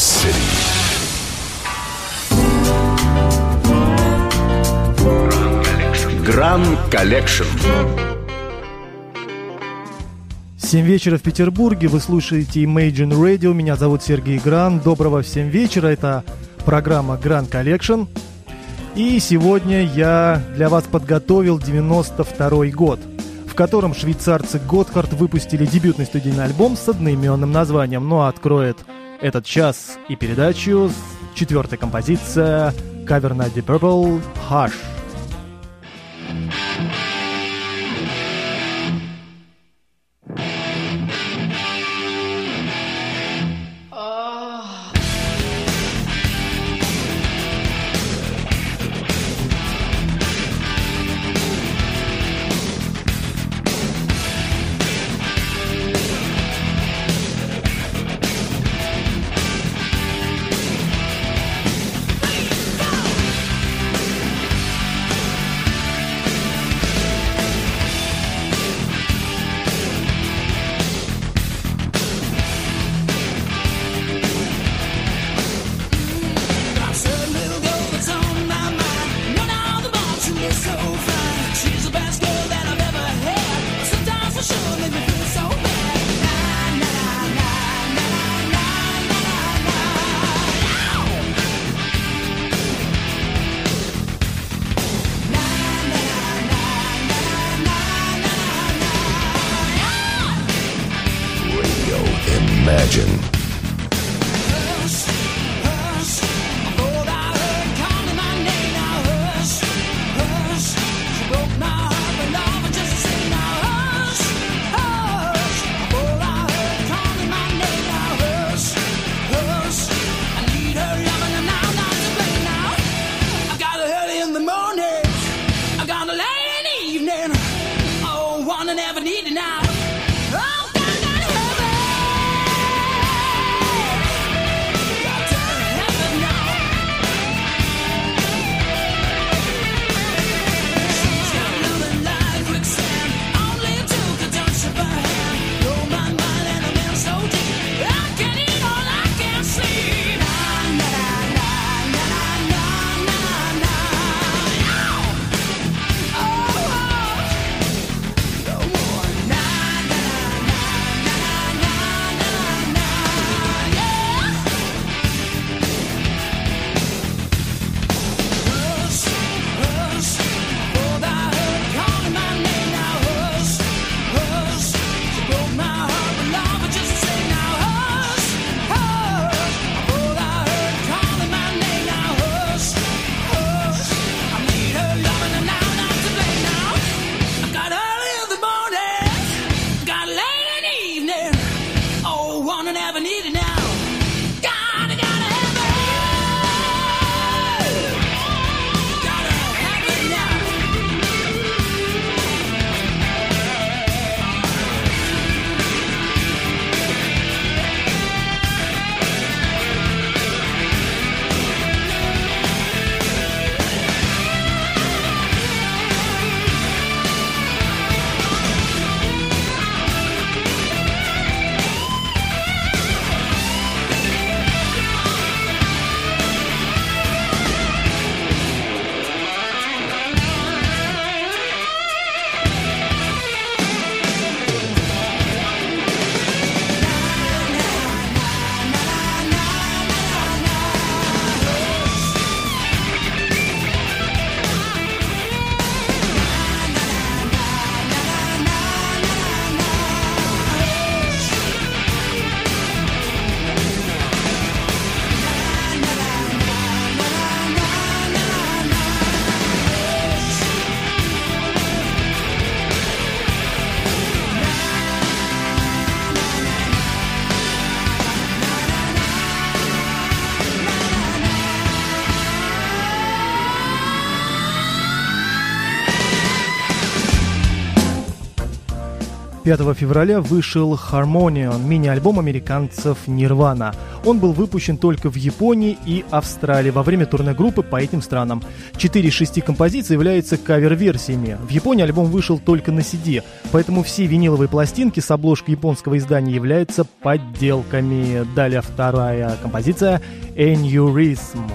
city. Grand Collection. 7 вечера в Петербурге, вы слушаете Imagine Radio, меня зовут Сергей Гран, доброго всем вечера, это программа Grand Collection. И сегодня я для вас подготовил 92 год, в котором швейцарцы Готхард выпустили дебютный студийный альбом с одноименным названием, но откроет этот час и передачу четвертая композиция кавер на Deep Purple «Hush». 5 февраля вышел Harmonion, мини-альбом американцев Nirvana. Он был выпущен только в Японии и Австралии во время турне группы по этим странам. Четыре из шести композиций являются кавер-версиями. В Японии альбом вышел только на CD, поэтому все виниловые пластинки с обложкой японского издания являются подделками. Далее вторая композиция «Aneurysm».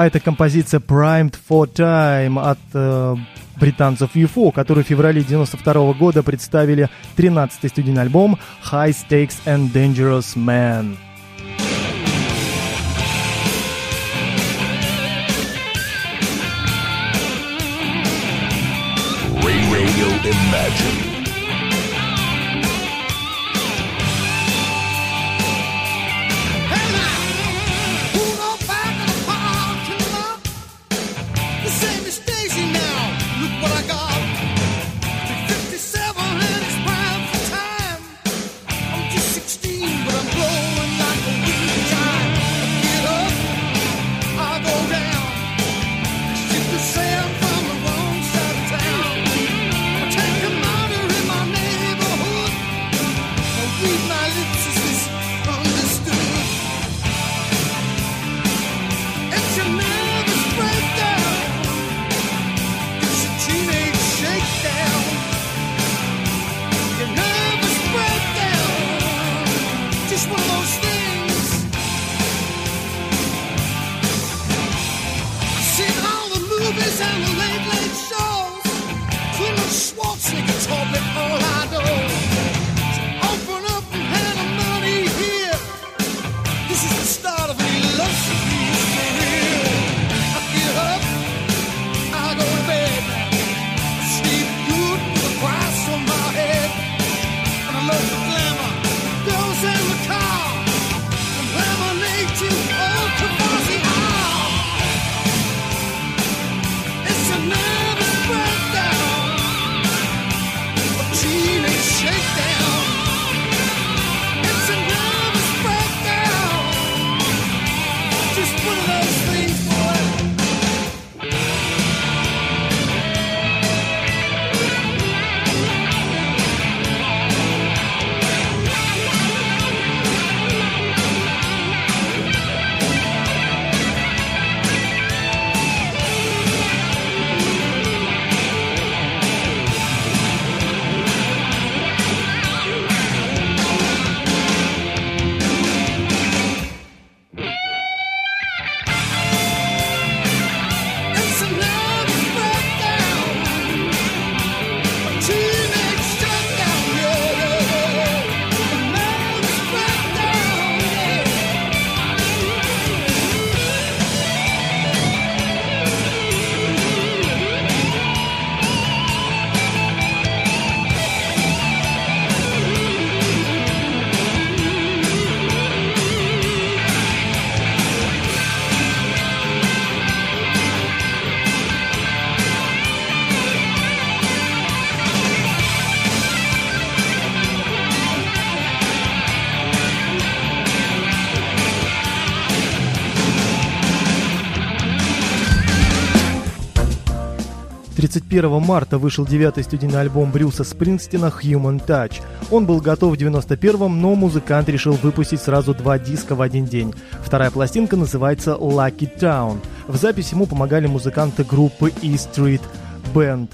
А это композиция Primed for Time от э, британцев UFO, которые в феврале 92 года представили 13-й студийный альбом High Stakes and Dangerous Man. Radio Imagine. Марта вышел девятый студийный альбом Брюса Спрингстина «Human Touch». Он был готов в 91-м, но музыкант решил выпустить сразу два диска в один день. Вторая пластинка называется «Lucky Town». В записи ему помогали музыканты группы E Street Band.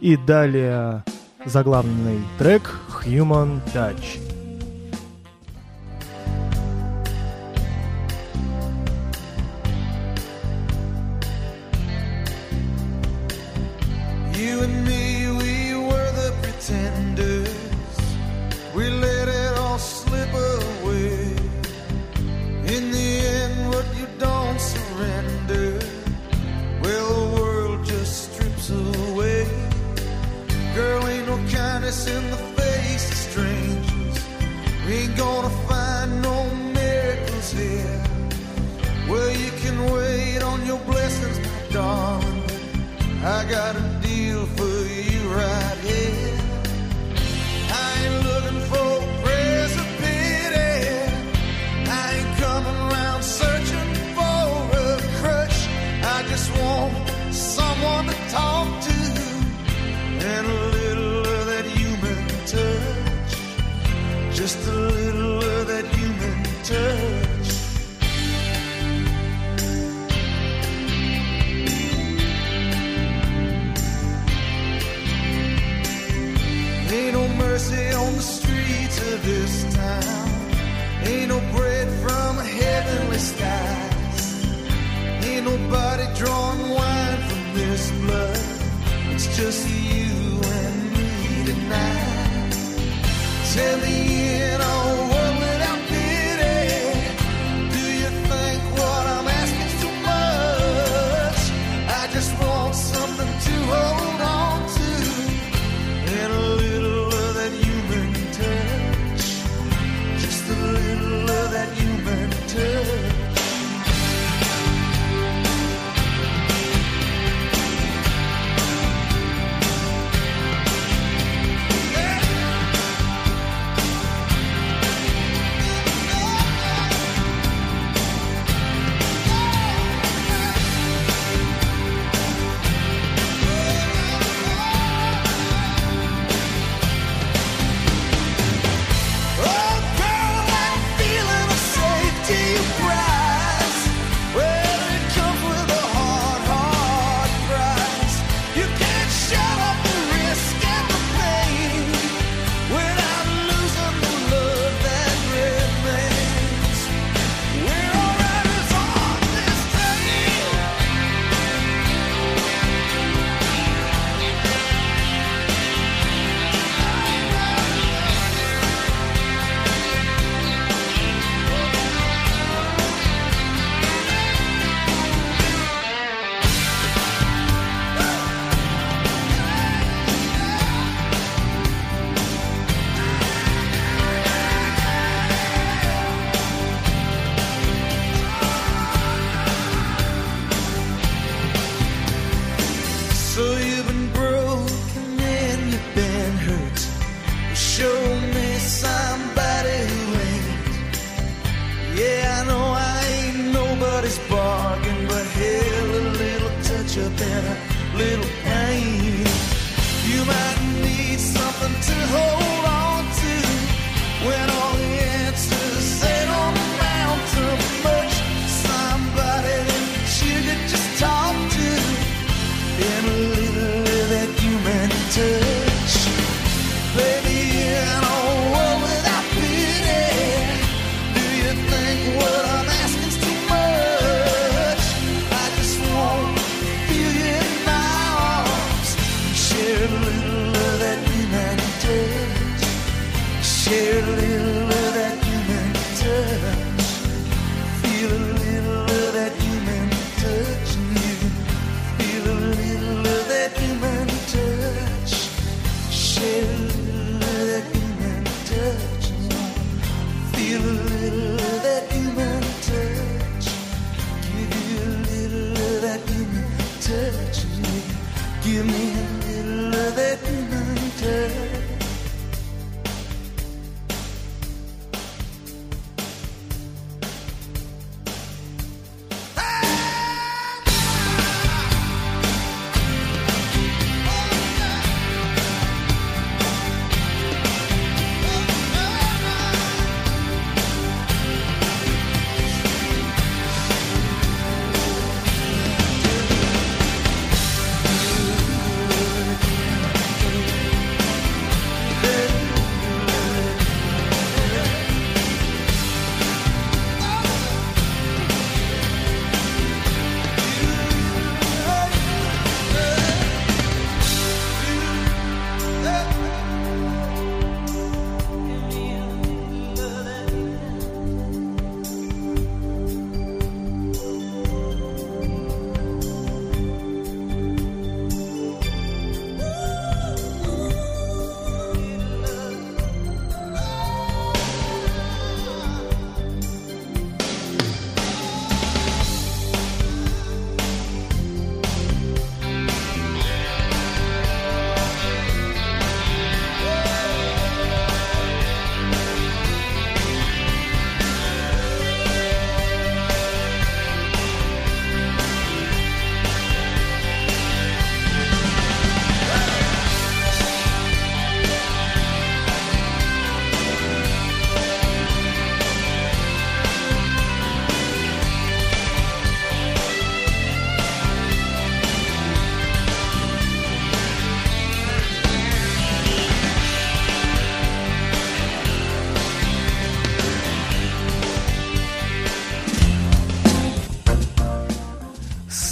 И далее заглавный трек «Human Touch».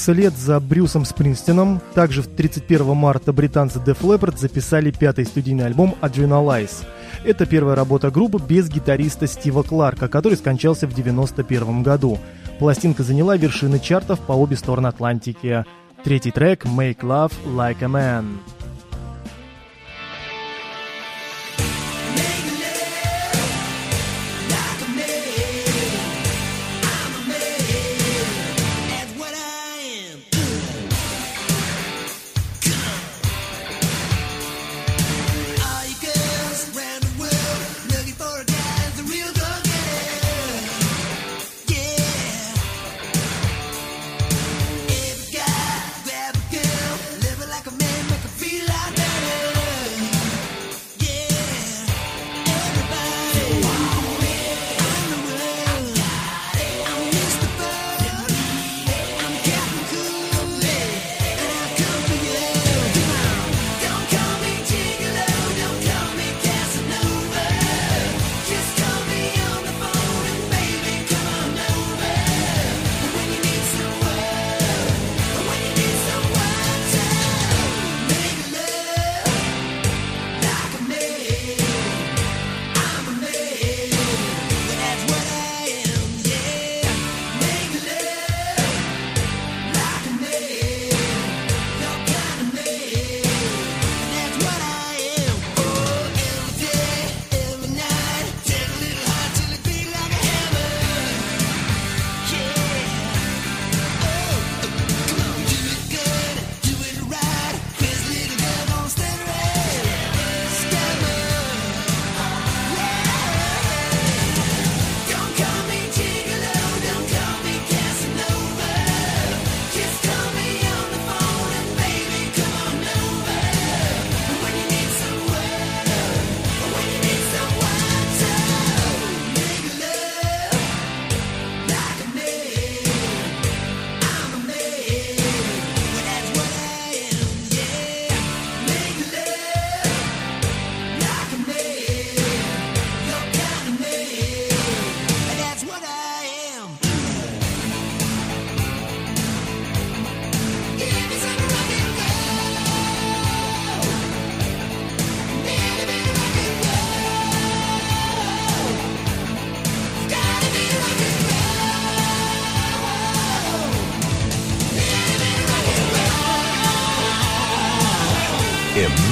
Вслед за Брюсом Спрингстином, также 31 марта британцы Def Leppard записали пятый студийный альбом Adrenalize. Это первая работа группы без гитариста Стива Кларка, который скончался в 91 году. Пластинка заняла вершины чартов по обе стороны Атлантики. Третий трек «Make Love Like a Man».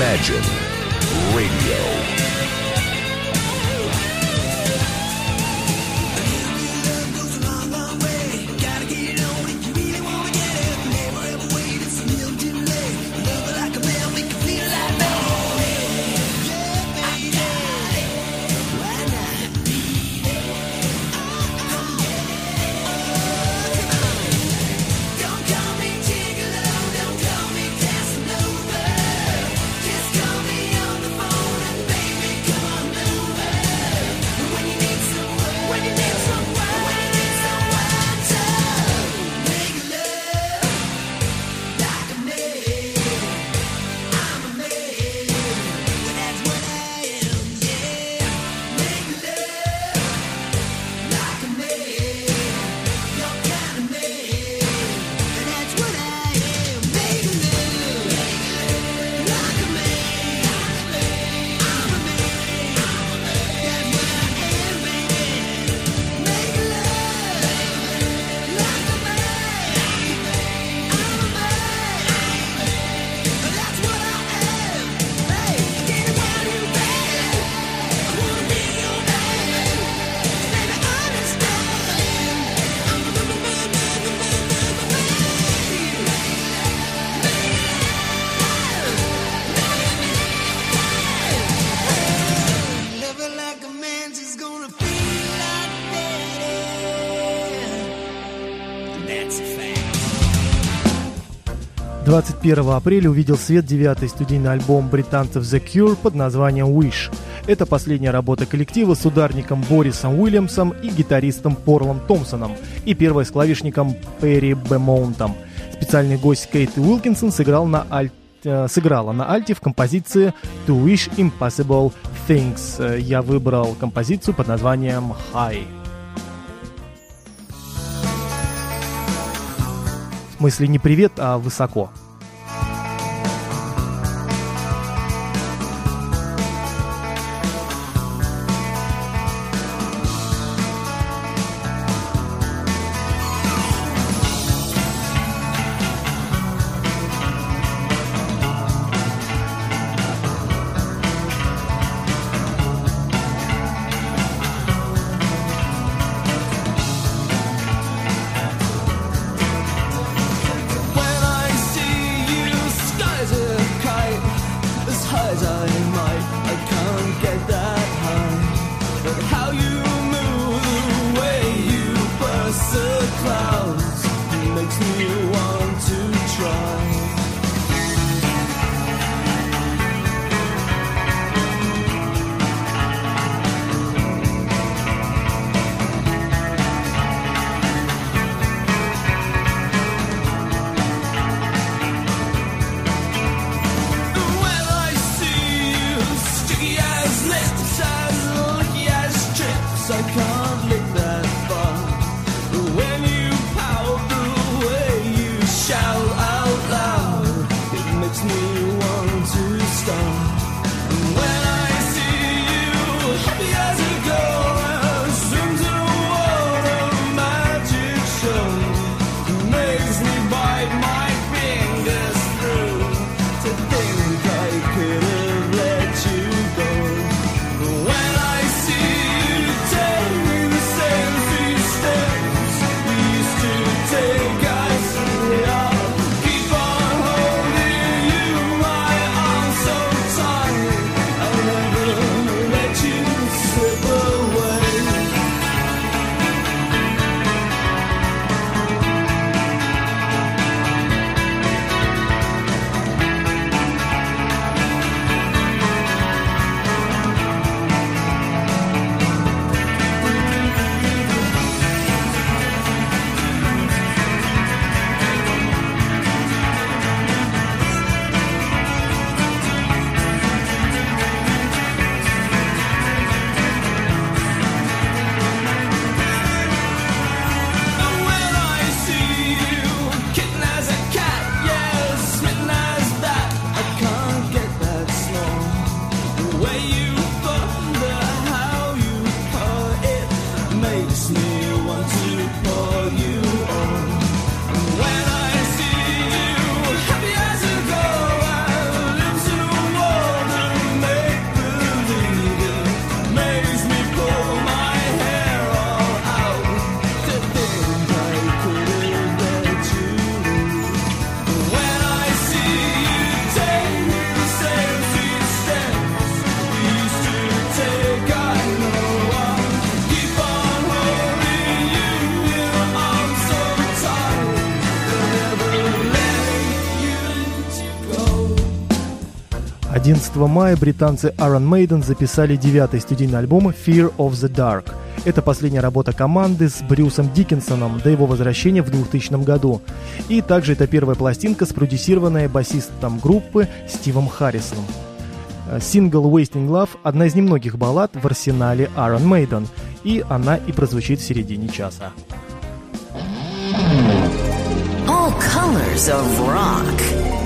Imagine Radio. 21 апреля увидел свет девятый студийный альбом британцев The Cure под названием Wish. Это последняя работа коллектива с ударником Борисом Уильямсом и гитаристом Порлом Томпсоном и первой с клавишником Перри Бемонтом. Специальный гость Кейт Уилкинсон сыграл на альт э, сыграла на альте в композиции To Wish Impossible Things. Я выбрал композицию под названием High. В смысле не привет, а высоко. мая британцы Iron Maiden записали девятый студийный альбом Fear of the Dark. Это последняя работа команды с Брюсом Диккенсоном до его возвращения в 2000 году. И также это первая пластинка, спродюсированная басистом группы Стивом Харрисоном. Э, сингл «Wasting Love» – одна из немногих баллад в арсенале Iron Maiden, и она и прозвучит в середине часа. All colors of rock.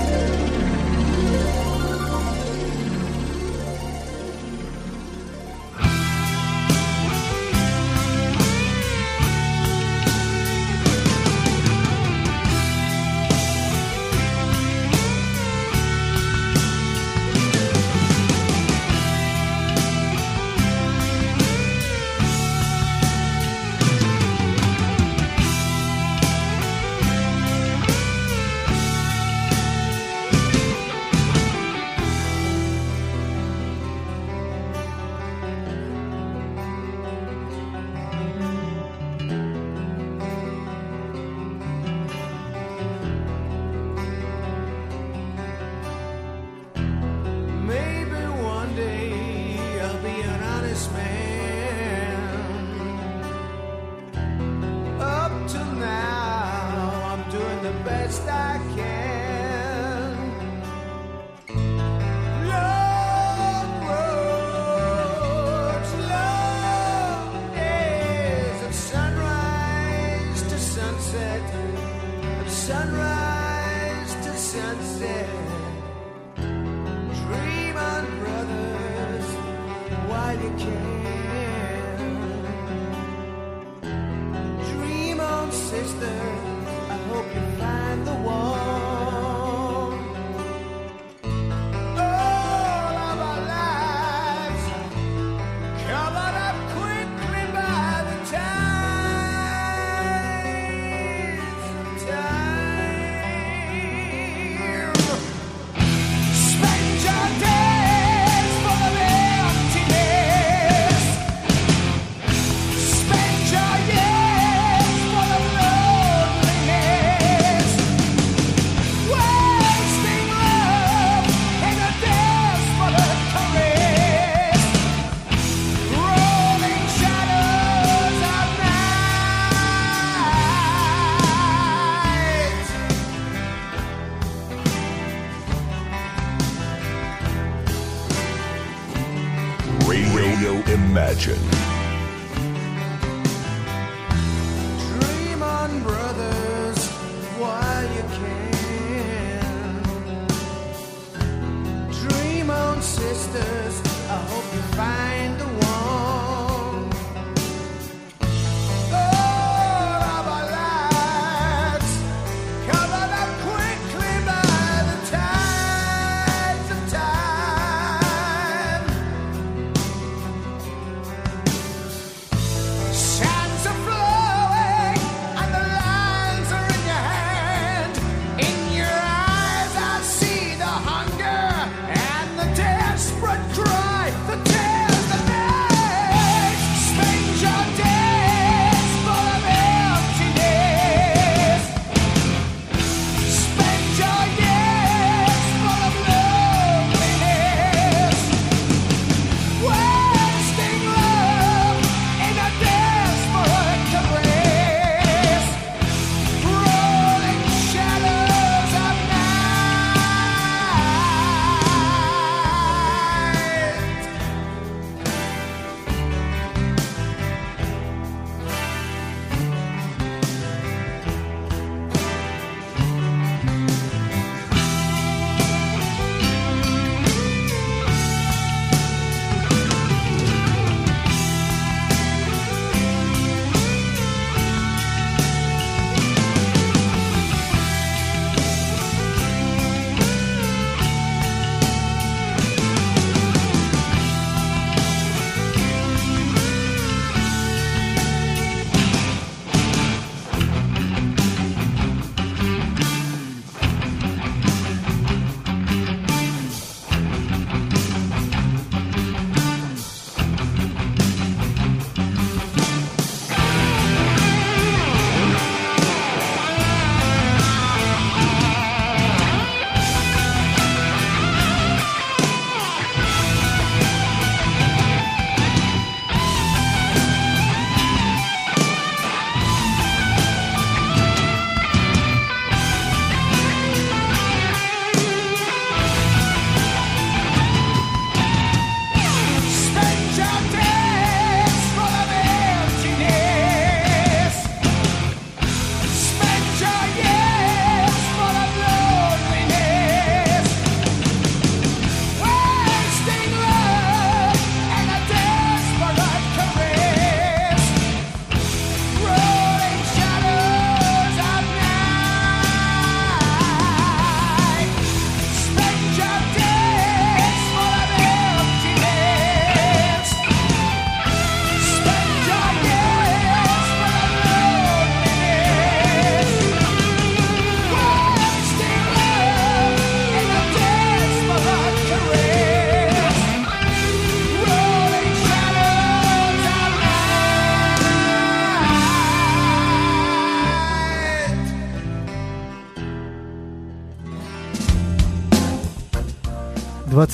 sister.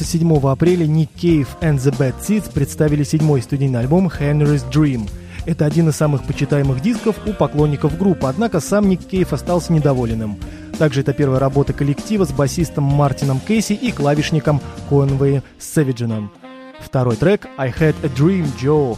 27 апреля Ник Кейв и the Bad Seeds представили седьмой студийный альбом «Henry's Dream», это один из самых почитаемых дисков у поклонников группы, однако сам Ник Кейв остался недоволенным. Также это первая работа коллектива с басистом Мартином Кейси и клавишником Конвеем Севиджином. Второй трек «I Had a Dream, Joe»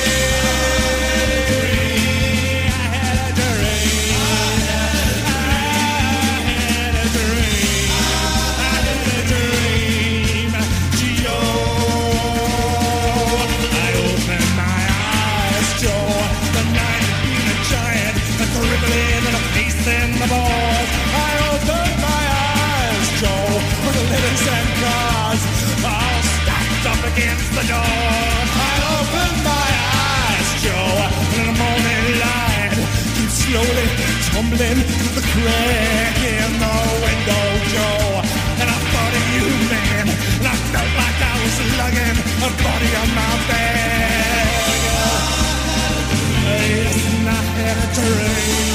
tumbling through the crack in the window, Joe. And I thought of you, man, and I felt like I was lugging a body on my back. Yes, and I had a dream.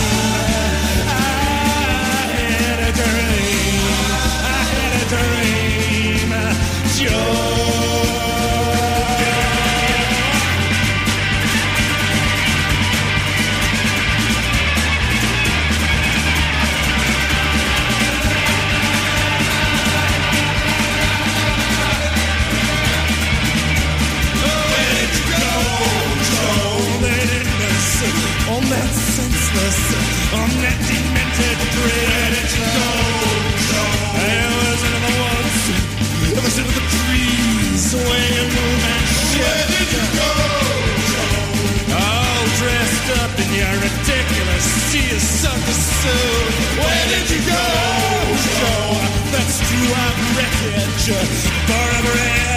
I had a dream. I had a dream, Joe. On that senseless, on that demented dread. Go, There was another once, there was another trees, swaying, move and Where did you go, All dressed up in your ridiculous sea of sucker suit. Where did you go, Joe? That's true, I'm wreckage. Forever red,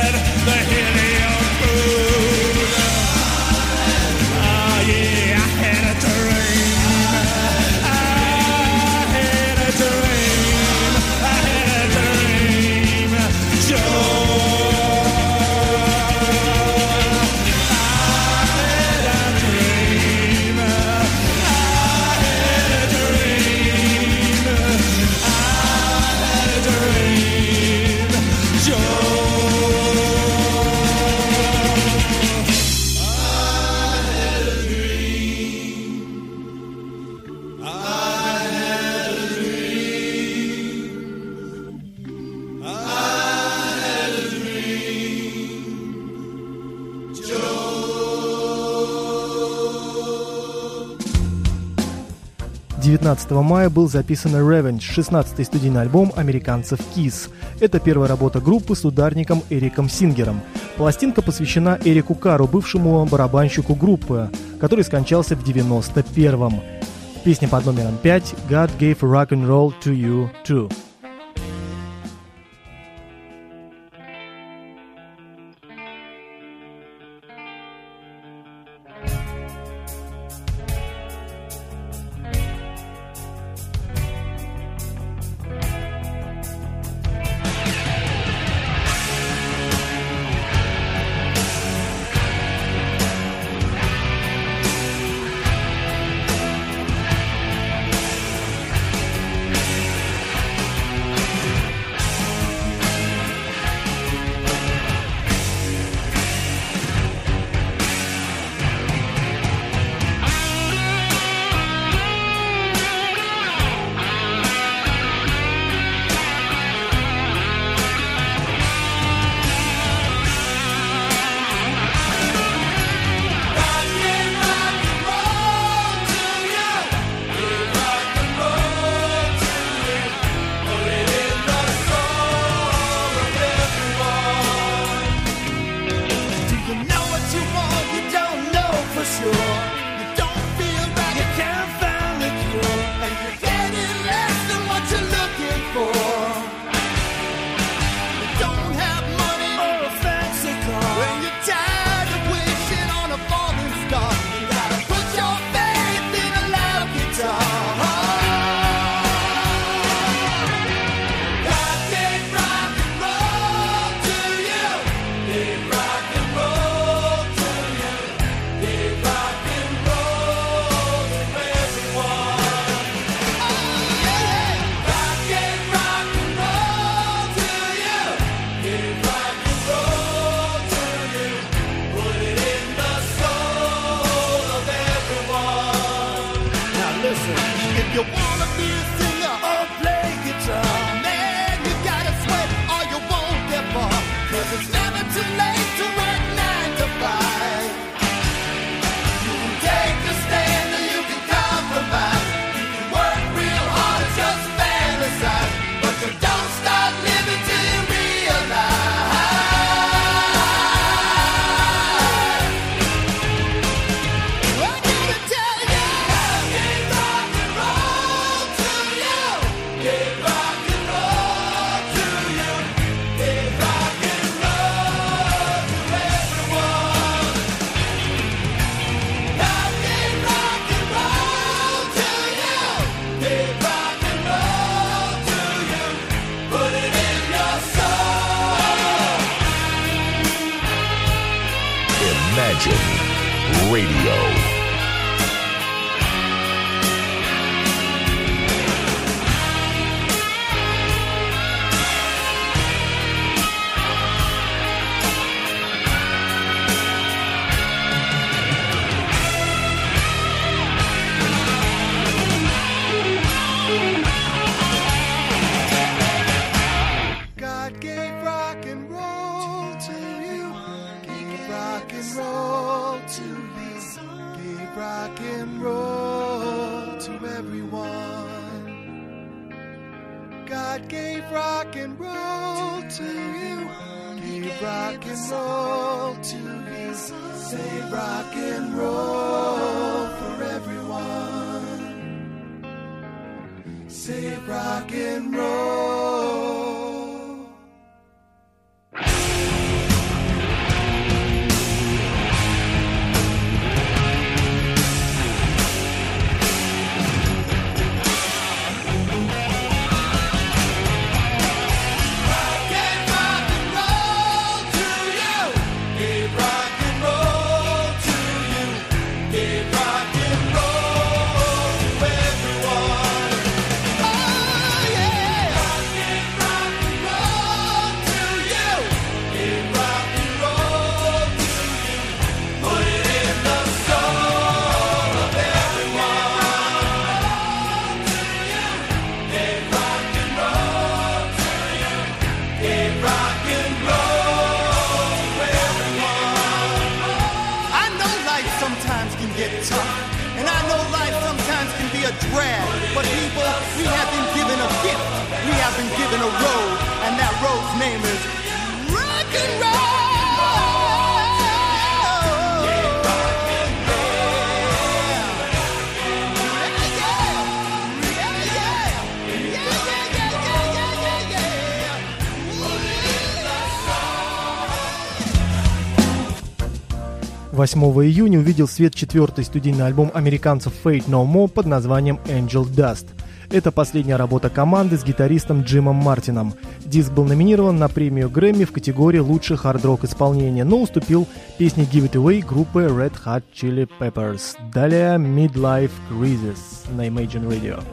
19 мая был записан Revenge, 16-й студийный альбом американцев Kiss. Это первая работа группы с ударником Эриком Сингером. Пластинка посвящена Эрику Кару, бывшему барабанщику группы, который скончался в 91-м. Песня под номером 5 «God gave rock and roll to you too». 8 июня увидел свет четвертый студийный альбом американцев Fate No More под названием Angel Dust. Это последняя работа команды с гитаристом Джимом Мартином. Диск был номинирован на премию Грэмми в категории «Лучший хард-рок исполнение», но уступил песне «Give It Away» группы Red Hot Chili Peppers. Далее «Midlife Crisis» на Imagine Radio.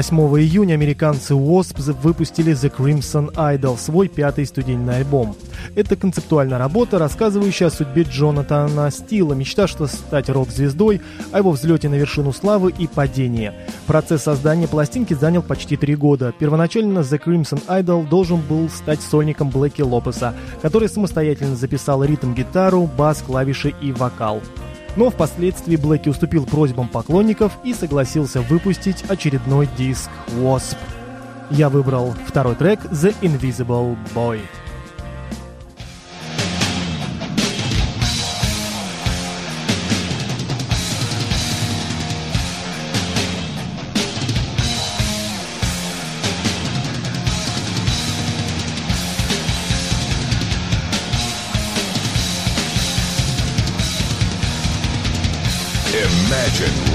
8 июня американцы Wasps выпустили The Crimson Idol, свой пятый студийный альбом. Это концептуальная работа, рассказывающая о судьбе Джонатана Стила, мечтавшего стать рок-звездой, о его взлете на вершину славы и падении. Процесс создания пластинки занял почти три года. Первоначально The Crimson Idol должен был стать сольником Блэки Лопеса, который самостоятельно записал ритм-гитару, бас, клавиши и вокал. Но впоследствии Блэки уступил просьбам поклонников и согласился выпустить очередной диск Wasp. Я выбрал второй трек The Invisible Boy. Kitchen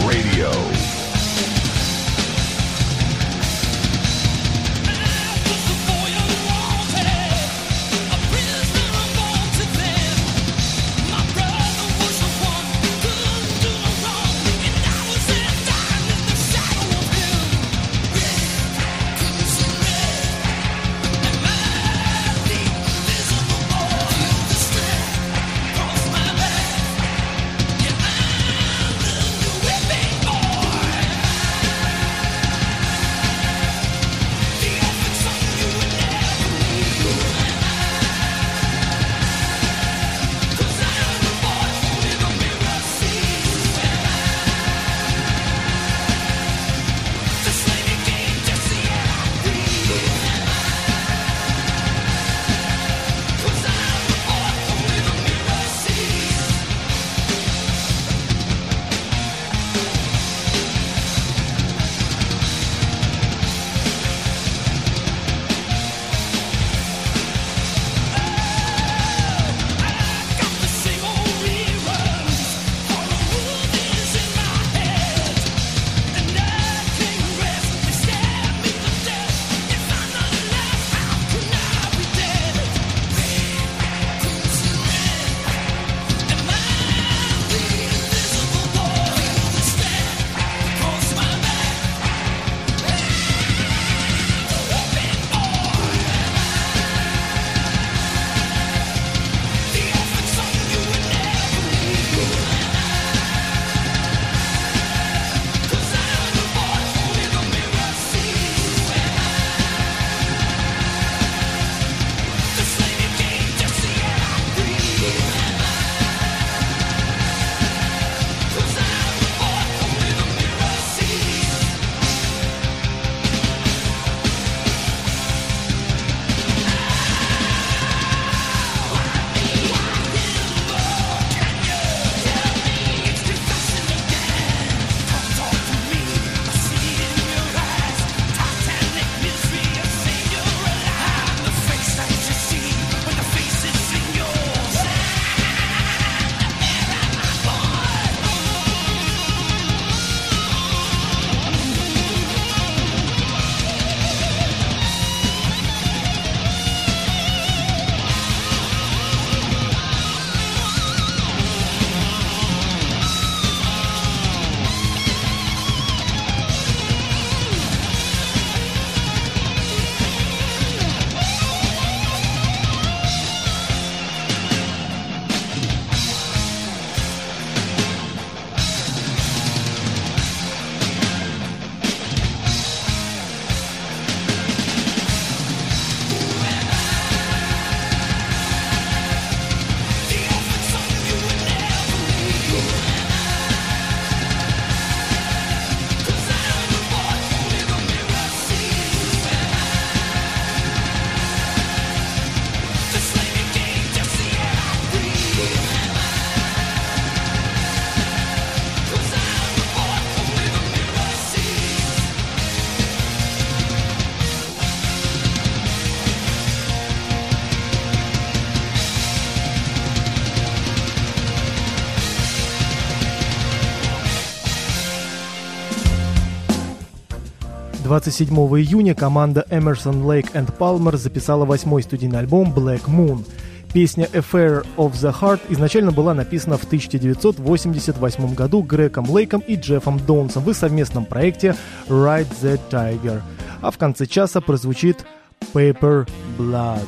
27 июня команда Emerson Lake and Palmer записала восьмой студийный альбом Black Moon. Песня Affair of the Heart изначально была написана в 1988 году Греком Лейком и Джеффом Донсом в их совместном проекте Ride the Tiger. А в конце часа прозвучит Paper Blood.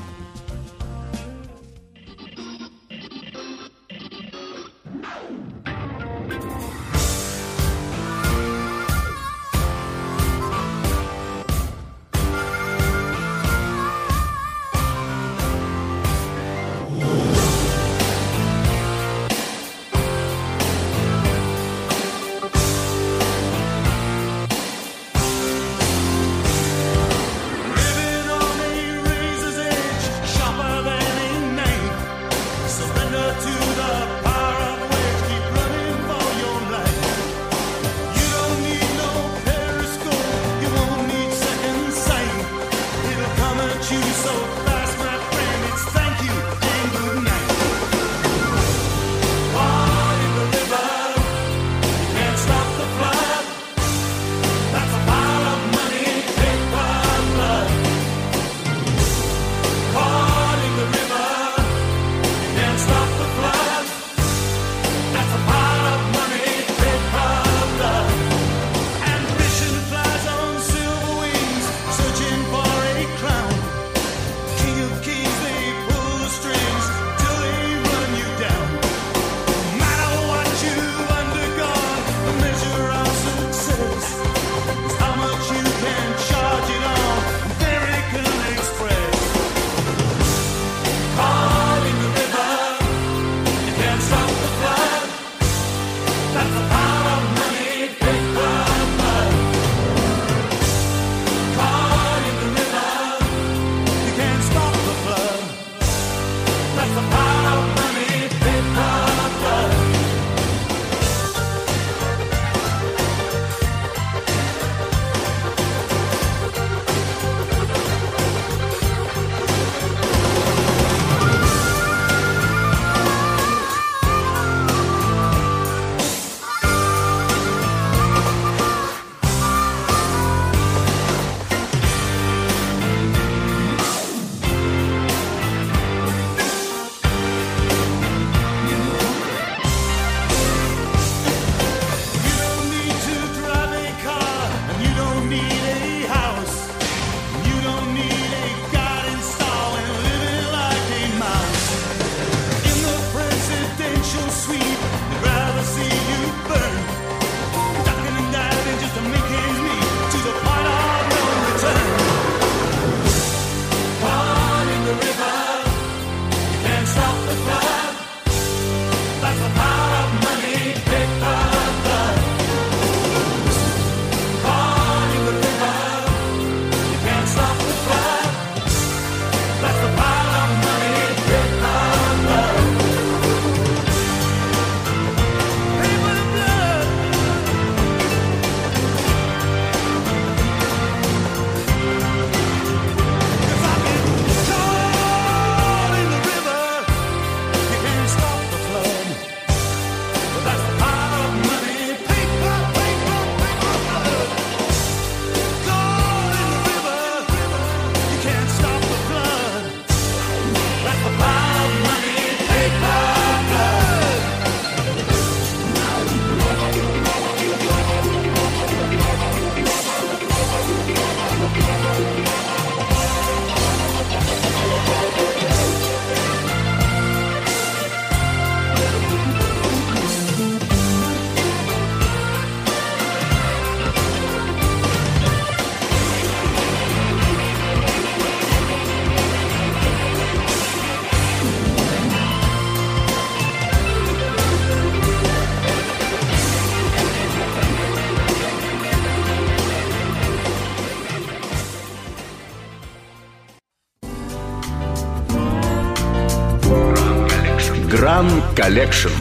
Collection.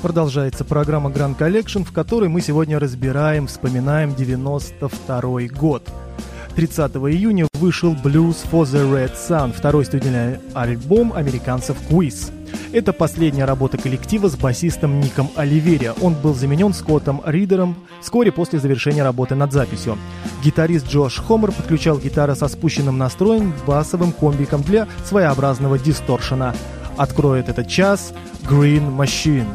Продолжается программа Grand Collection, в которой мы сегодня разбираем, вспоминаем 92 год. 30 июня вышел Blues for the Red Sun, второй студийный альбом американцев Quiz. Это последняя работа коллектива с басистом Ником Оливерия. Он был заменен Скоттом Ридером вскоре после завершения работы над записью. Гитарист Джош Хомер подключал гитары со спущенным настроем басовым комбиком для своеобразного дисторшена. Откроет этот час Green Machine.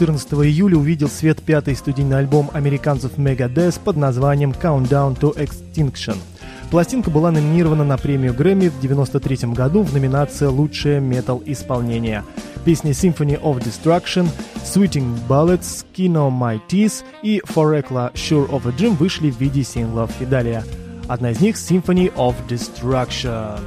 14 июля увидел свет пятый студийный альбом американцев Megadeth под названием «Countdown to Extinction». Пластинка была номинирована на премию Грэмми в 1993 году в номинации «Лучшее метал-исполнение». Песни Symphony of Destruction, Sweeting Ballads, Kino My Teeth и Forekla Sure of a Dream вышли в виде синглов и далее. Одна из них – Symphony of Destruction.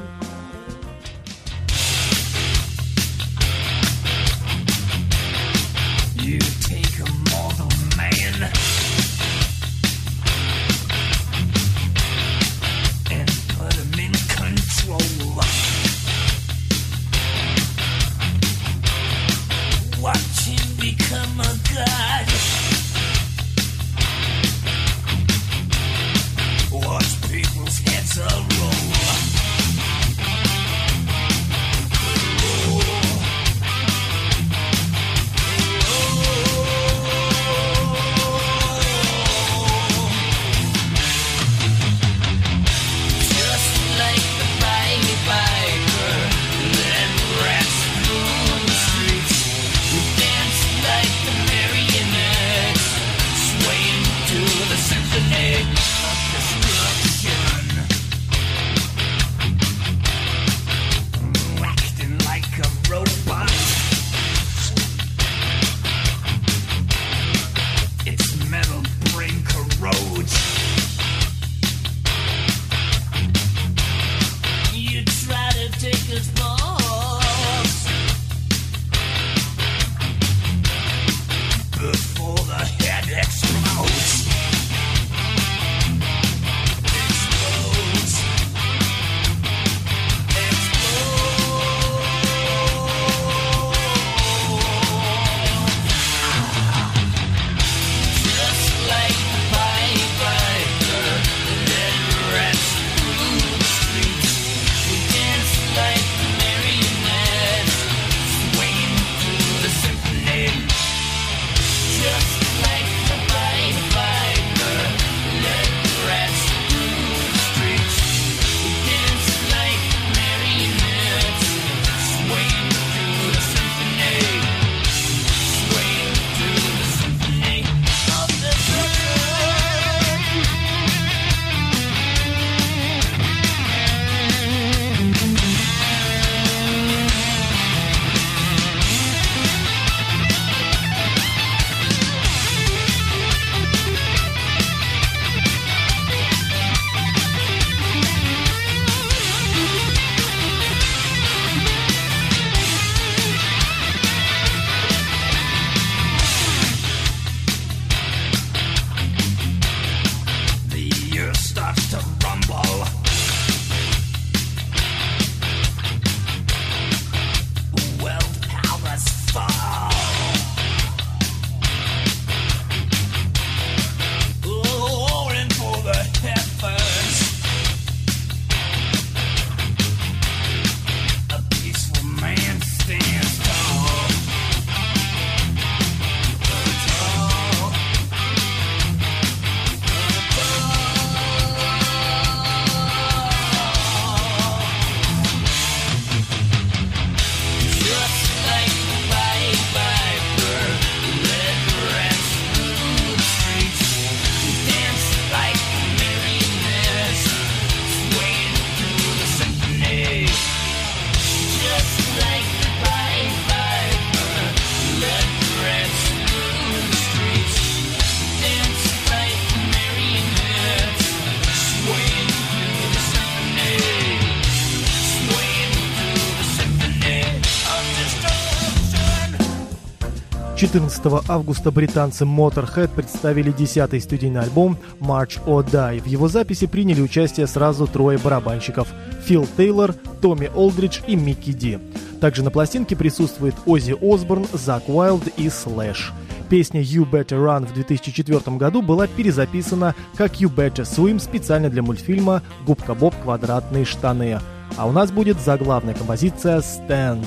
14 августа британцы Motorhead представили 10-й студийный альбом March or Die. В его записи приняли участие сразу трое барабанщиков – Фил Тейлор, Томми Олдридж и Микки Ди. Также на пластинке присутствует Оззи Осборн, Зак Уайлд и Слэш. Песня You Better Run в 2004 году была перезаписана как You Better Swim специально для мультфильма «Губка Боб. Квадратные штаны». А у нас будет заглавная композиция «Stand».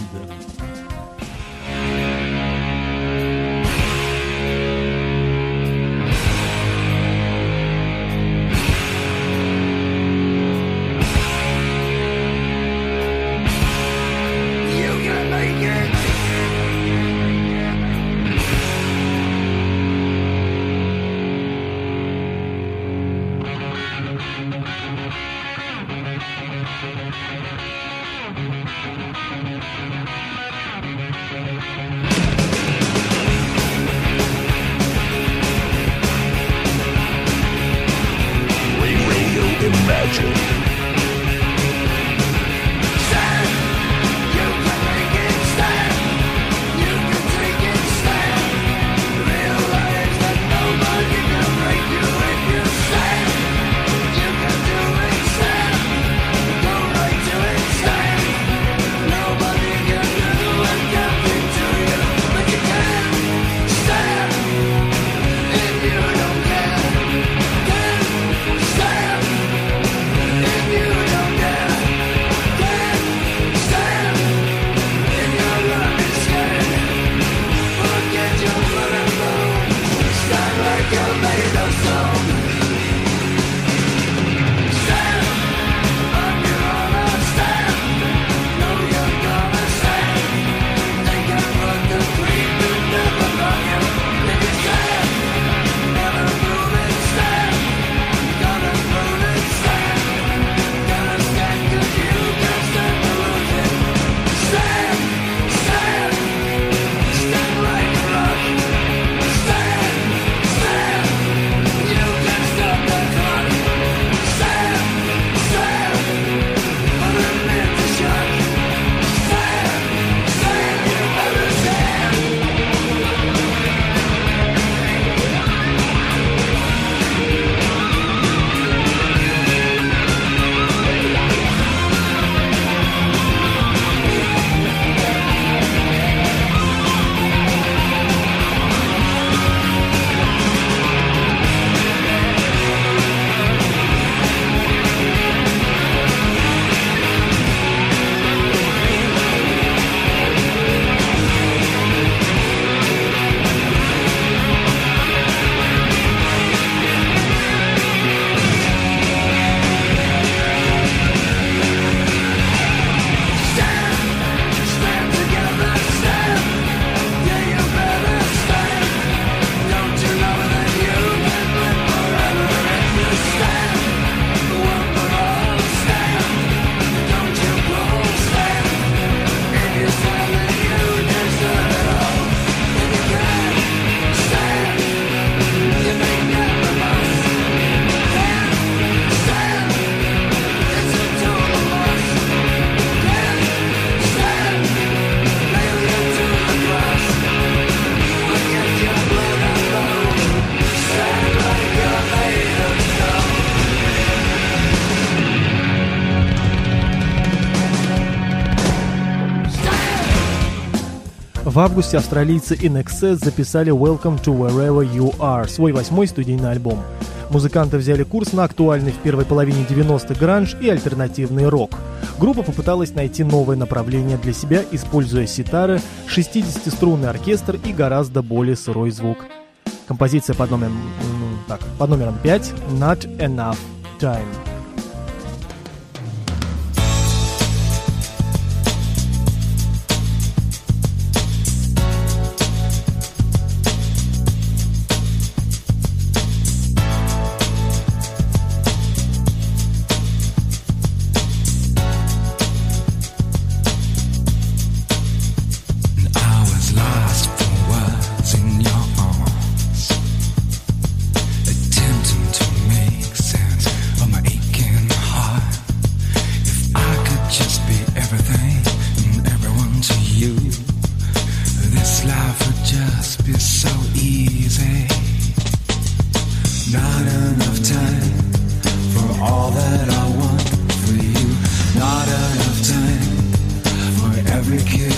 В августе австралийцы In записали Welcome to Wherever You Are, свой восьмой студийный альбом. Музыканты взяли курс на актуальный в первой половине 90-х гранж и альтернативный рок. Группа попыталась найти новое направление для себя, используя ситары, 60-струнный оркестр и гораздо более сырой звук. Композиция под номером, так, под номером 5 «Not Enough Time». every can.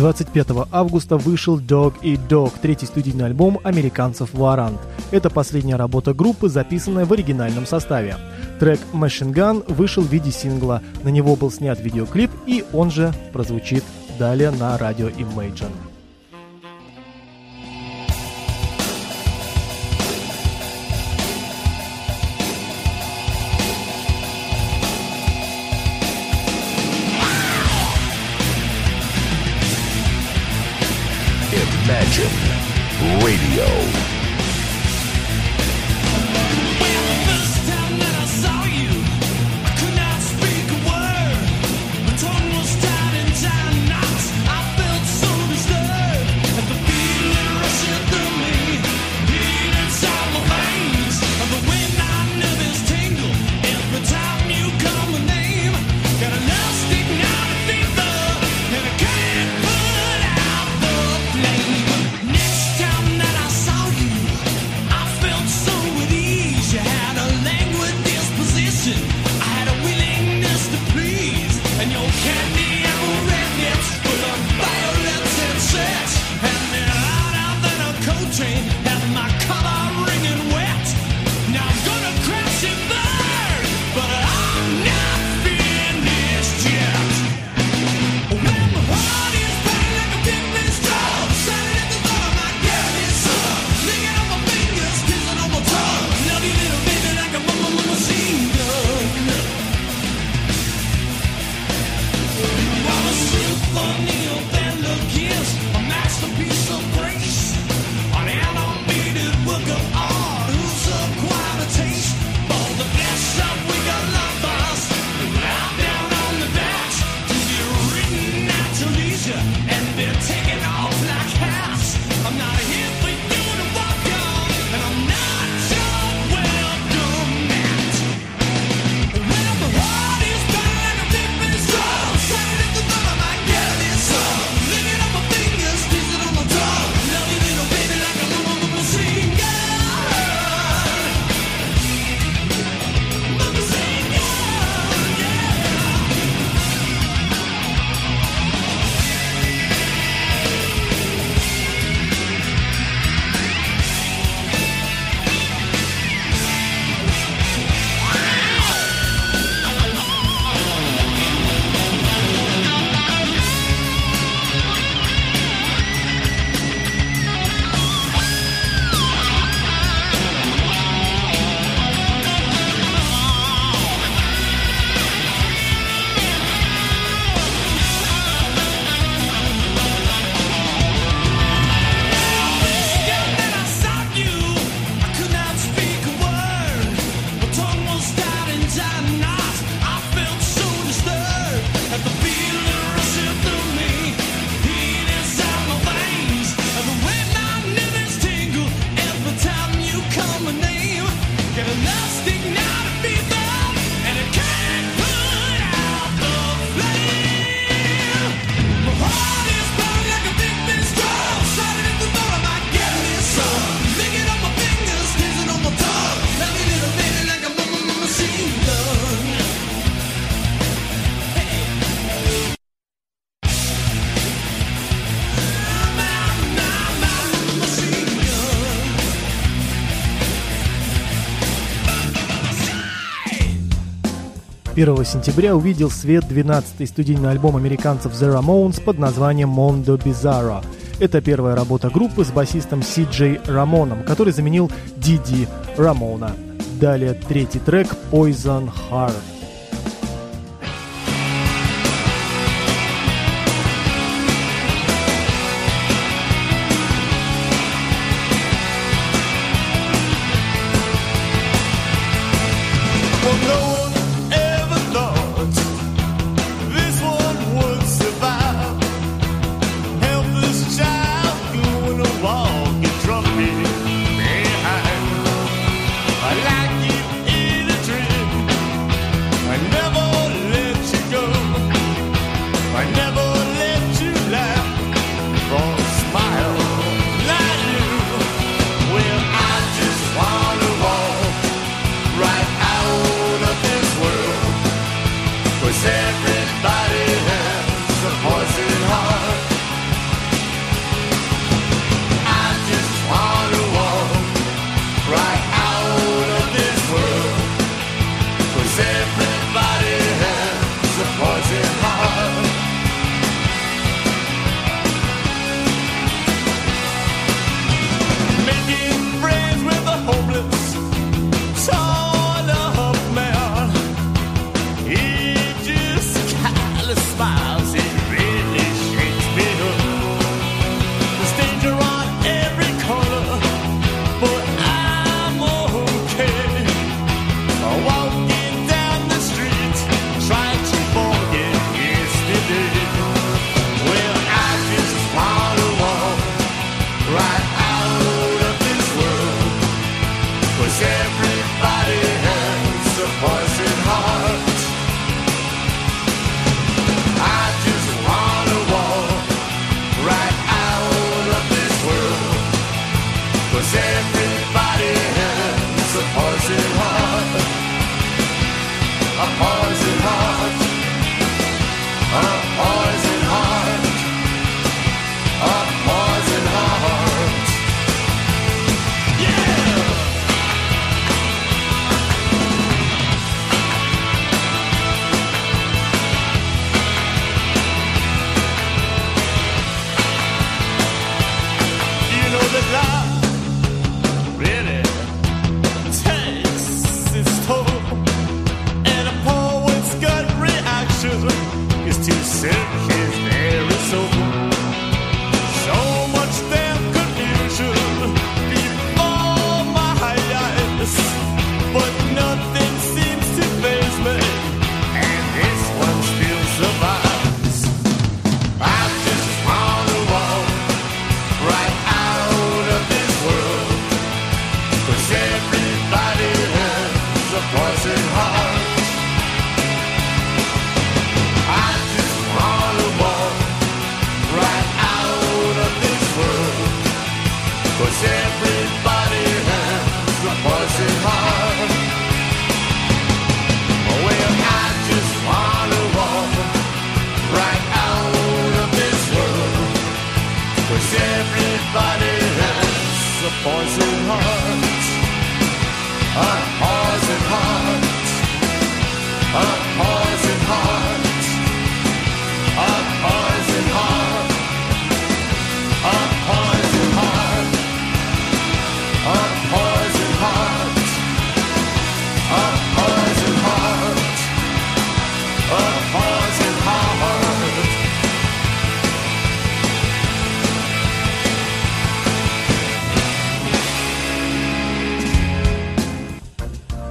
25 августа вышел Dog и Dog, третий студийный альбом американцев Warrant. Это последняя работа группы, записанная в оригинальном составе. Трек Machine Gun вышел в виде сингла, на него был снят видеоклип и он же прозвучит далее на радио Imagine. Imagine Radio. 1 сентября увидел свет 12-й студийный альбом американцев The Ramones под названием «Mondo Bizarro». Это первая работа группы с басистом Си Джей Рамоном, который заменил Диди Рамона. Далее третий трек «Poison Heart».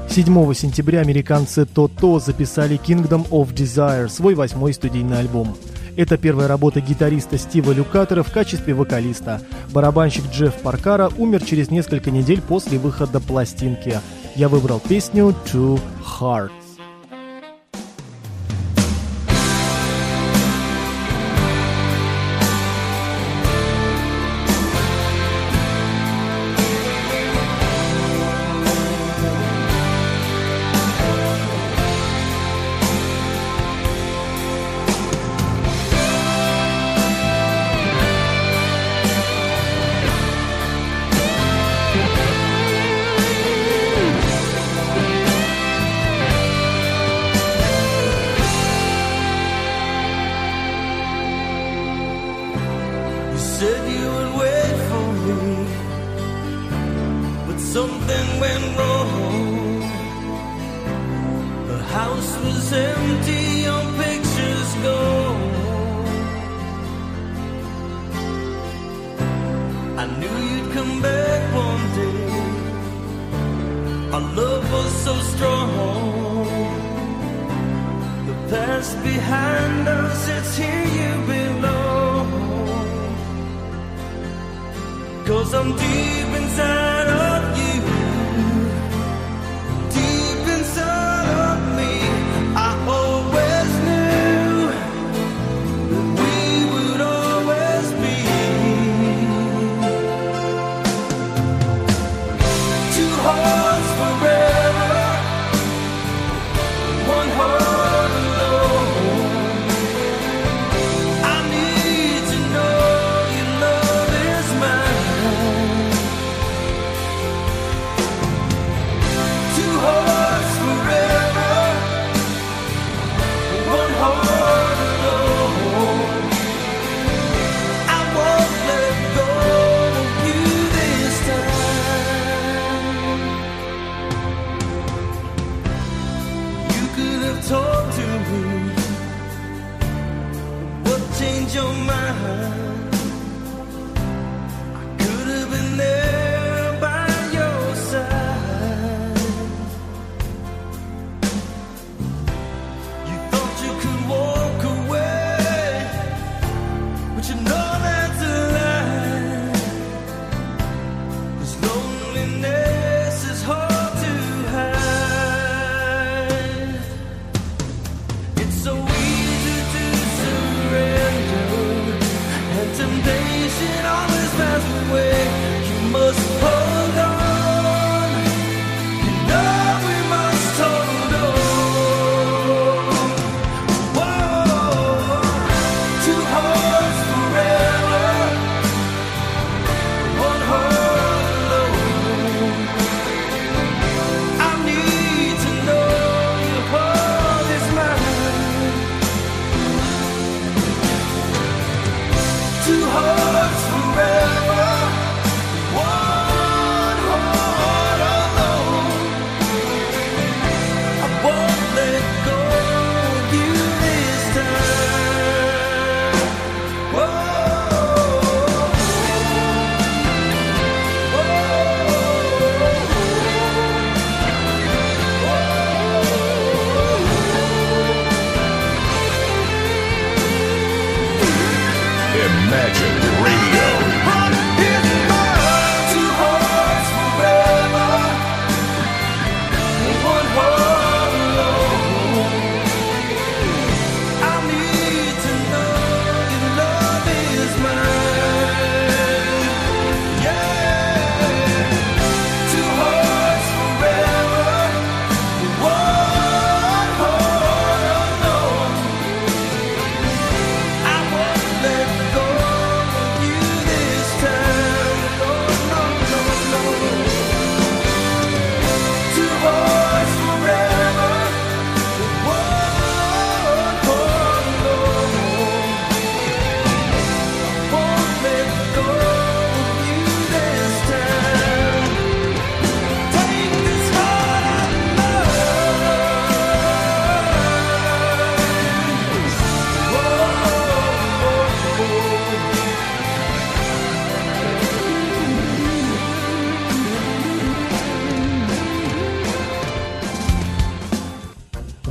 7 сентября американцы То-То записали Kingdom of Desire, свой восьмой студийный альбом. Это первая работа гитариста Стива Люкатора в качестве вокалиста. Барабанщик Джефф Паркара умер через несколько недель после выхода пластинки. Я выбрал песню «Too Hard».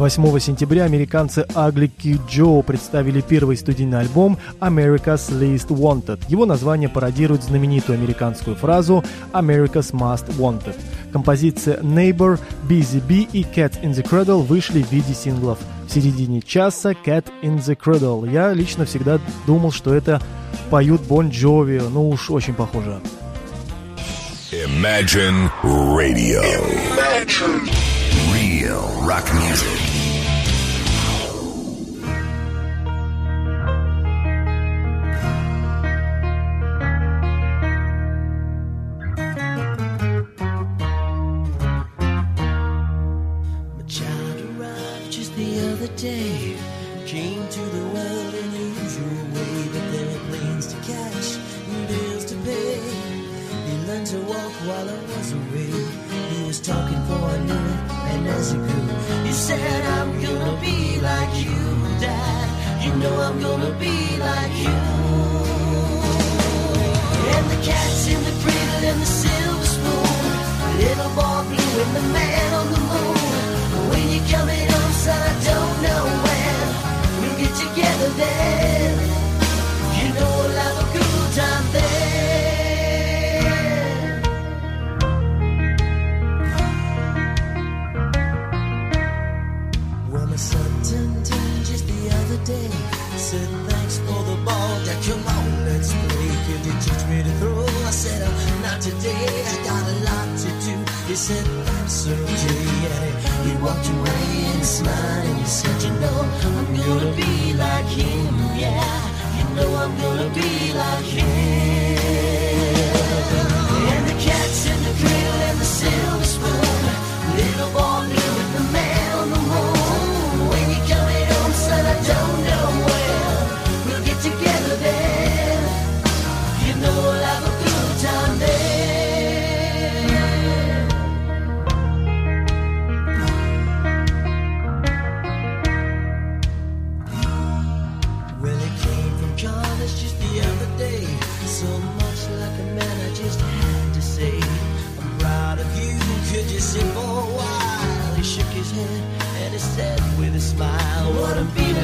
8 сентября американцы Ugly Kid Joe представили первый студийный альбом America's Least Wanted. Его название пародирует знаменитую американскую фразу America's Must Wanted. Композиции Neighbor, Busy Bee и Cat in the Cradle вышли в виде синглов. В середине часа Cat in the Cradle. Я лично всегда думал, что это поют Бон Джови, ну уж очень похоже. Imagine Radio. Imagine. real rock music.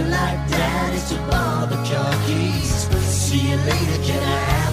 like daddy took all the keys. See you later, can I?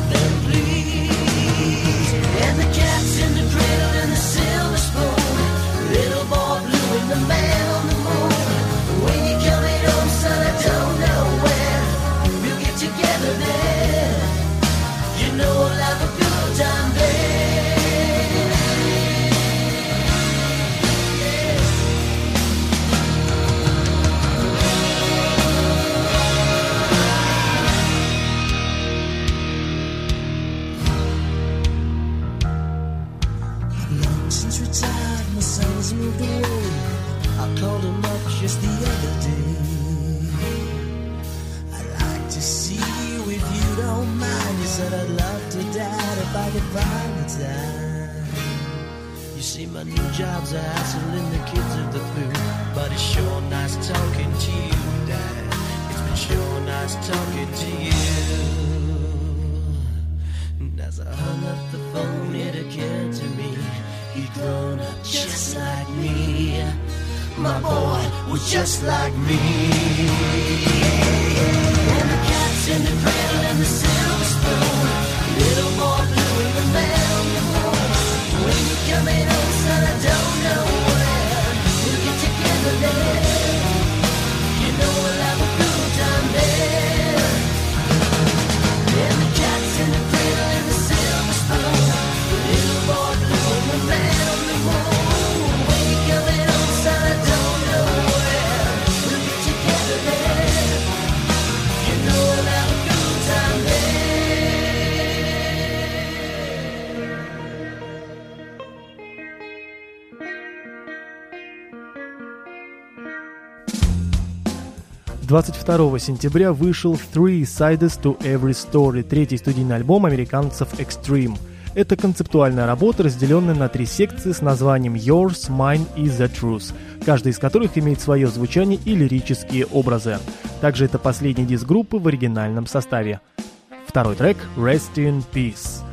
22 сентября вышел Three Sides to Every Story, третий студийный альбом американцев Extreme. Это концептуальная работа, разделенная на три секции с названием Yours, Mine и The Truth, каждая из которых имеет свое звучание и лирические образы. Также это последний диск группы в оригинальном составе. Второй трек «Rest in Peace».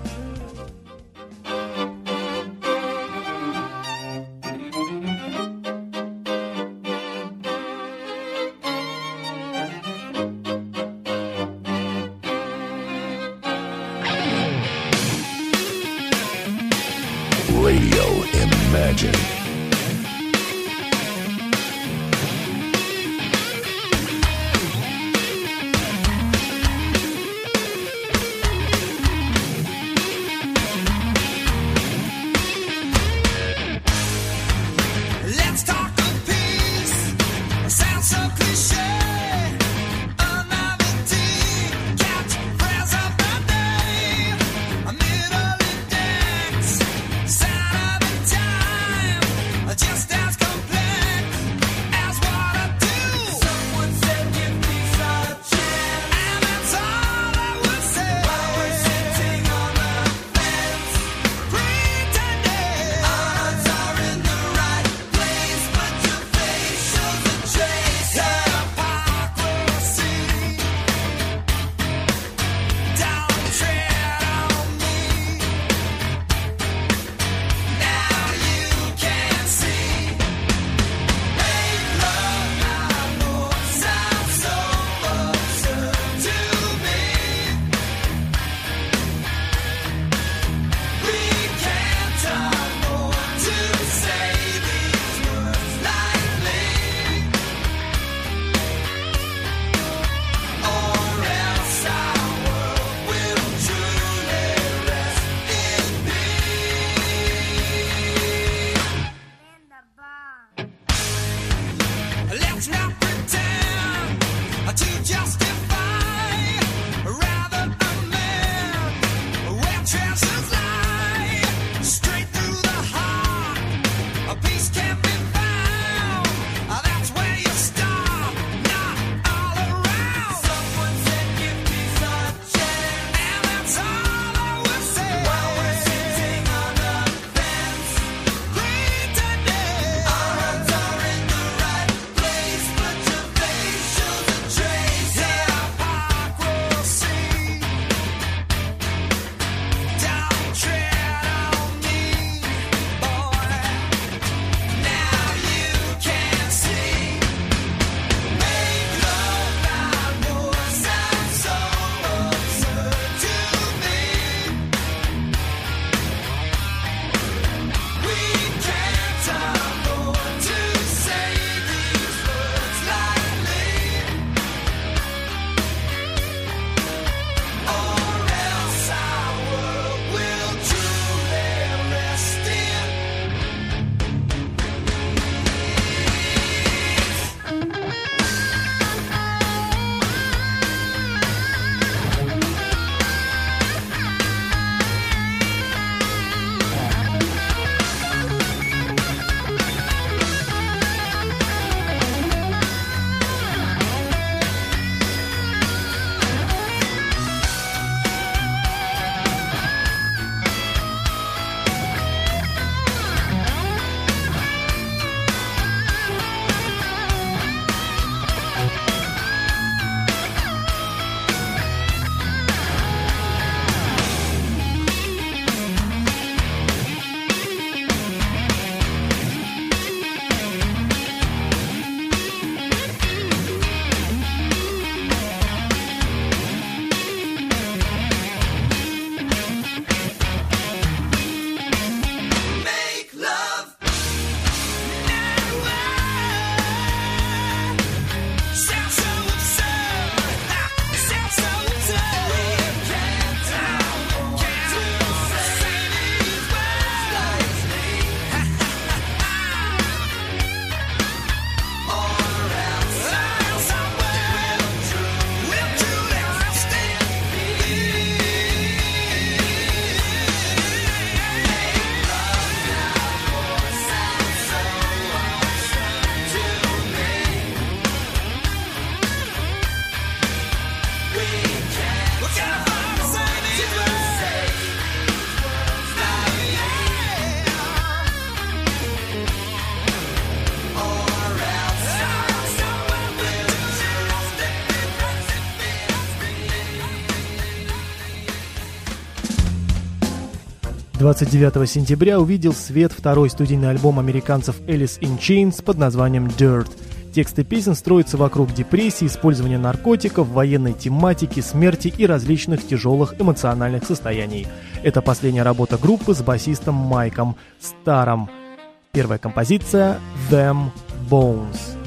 29 сентября увидел свет второй студийный альбом американцев Alice in Chains под названием Dirt. Тексты песен строятся вокруг депрессии, использования наркотиков, военной тематики, смерти и различных тяжелых эмоциональных состояний. Это последняя работа группы с басистом Майком Старом. Первая композиция «Them Bones».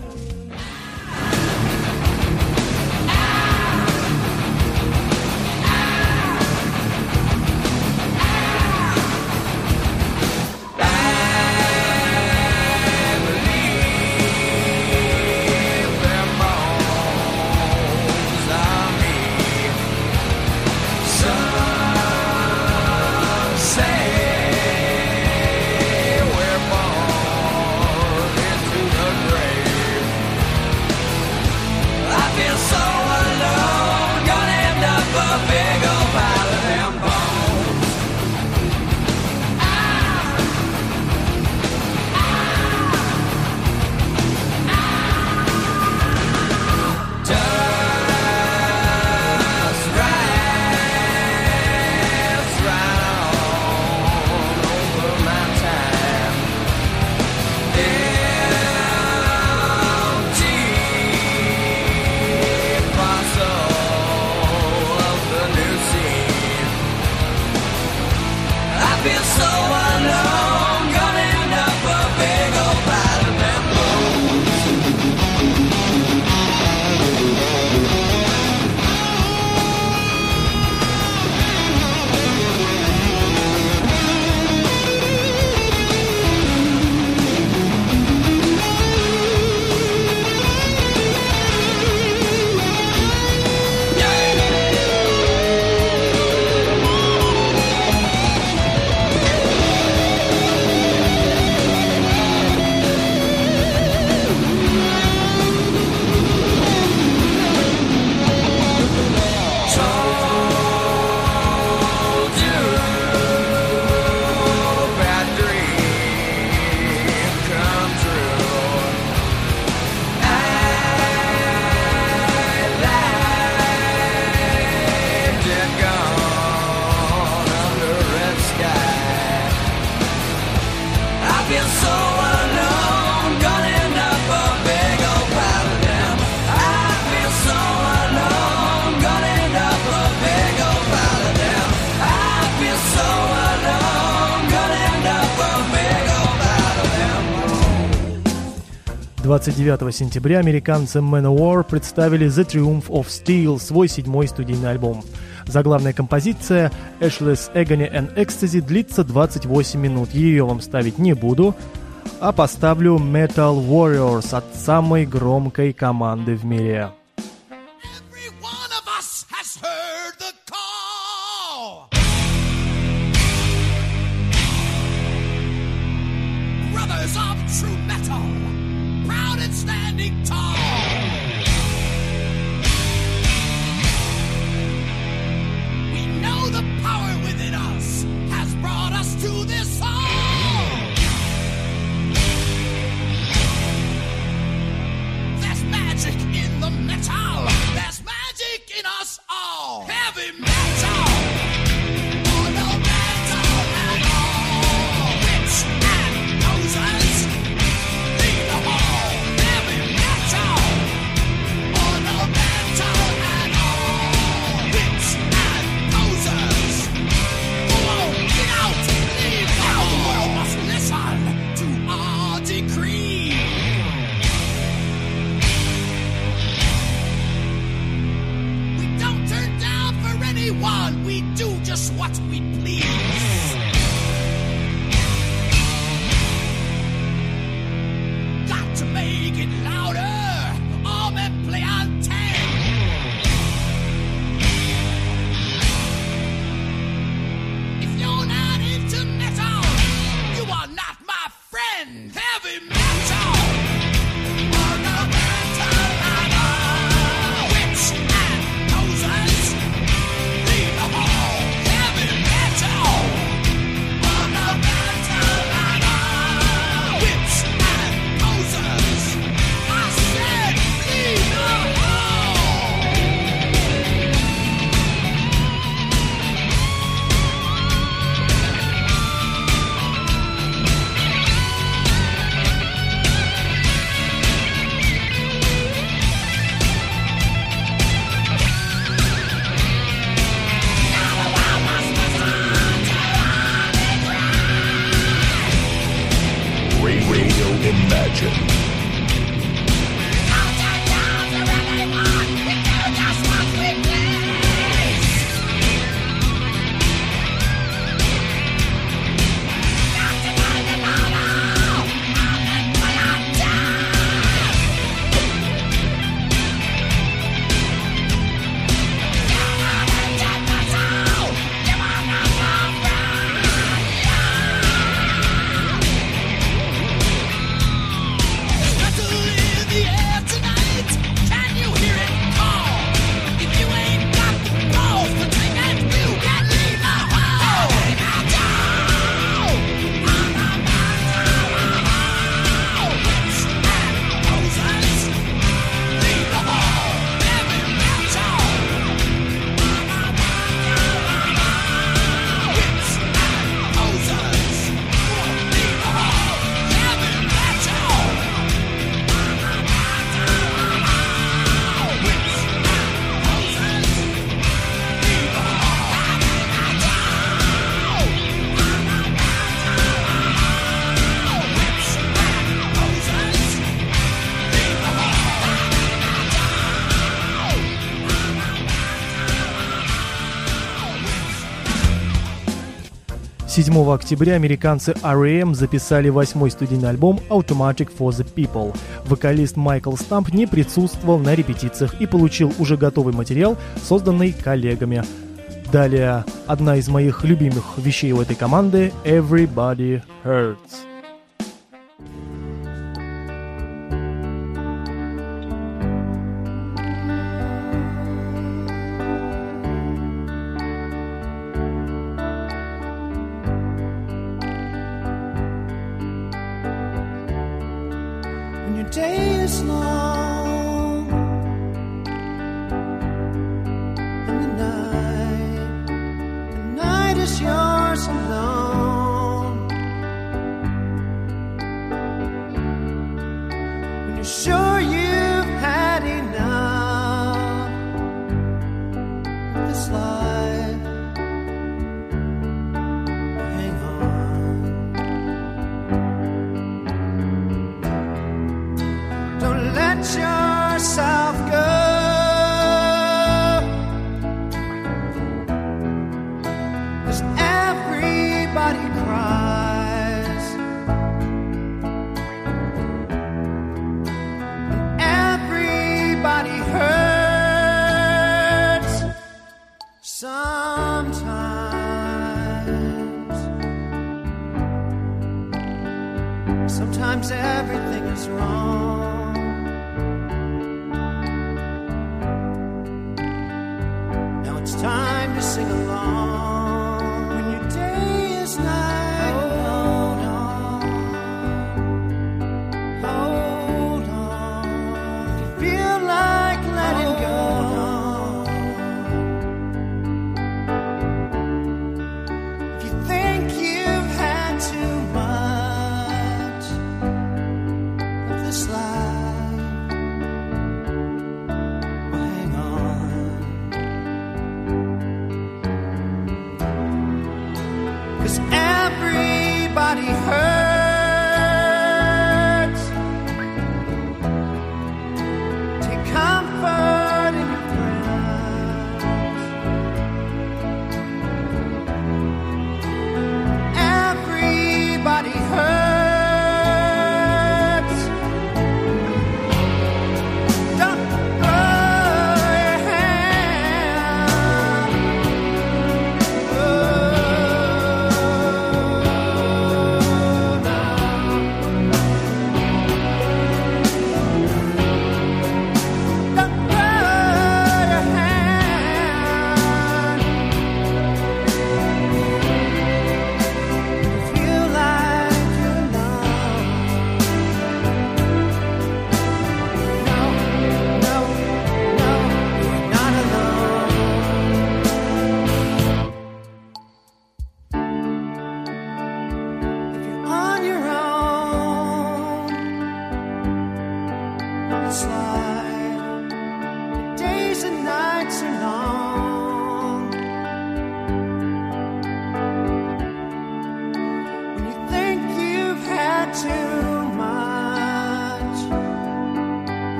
29 сентября американцы Manowar представили The Triumph of Steel, свой седьмой студийный альбом. Заглавная композиция Ashless Agony and Ecstasy длится 28 минут. Ее вам ставить не буду, а поставлю Metal Warriors от самой громкой команды в мире. 7 октября американцы R.E.M. записали восьмой студийный альбом «Automatic for the People». Вокалист Майкл Стамп не присутствовал на репетициях и получил уже готовый материал, созданный коллегами. Далее одна из моих любимых вещей у этой команды «Everybody Hurts». condición.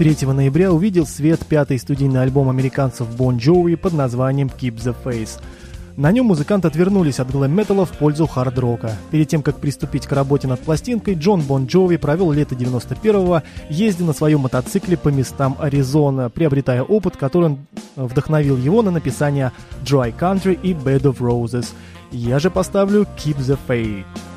3 ноября увидел свет пятый студийный альбом американцев Bon Jovi под названием Keep the Face. На нем музыканты отвернулись от глэм-металла в пользу хард-рока. Перед тем, как приступить к работе над пластинкой, Джон Бон Джови провел лето 91-го, ездя на своем мотоцикле по местам Аризона, приобретая опыт, который э, вдохновил его на написание «Dry Country» и «Bed of Roses». Я же поставлю «Keep the Faith».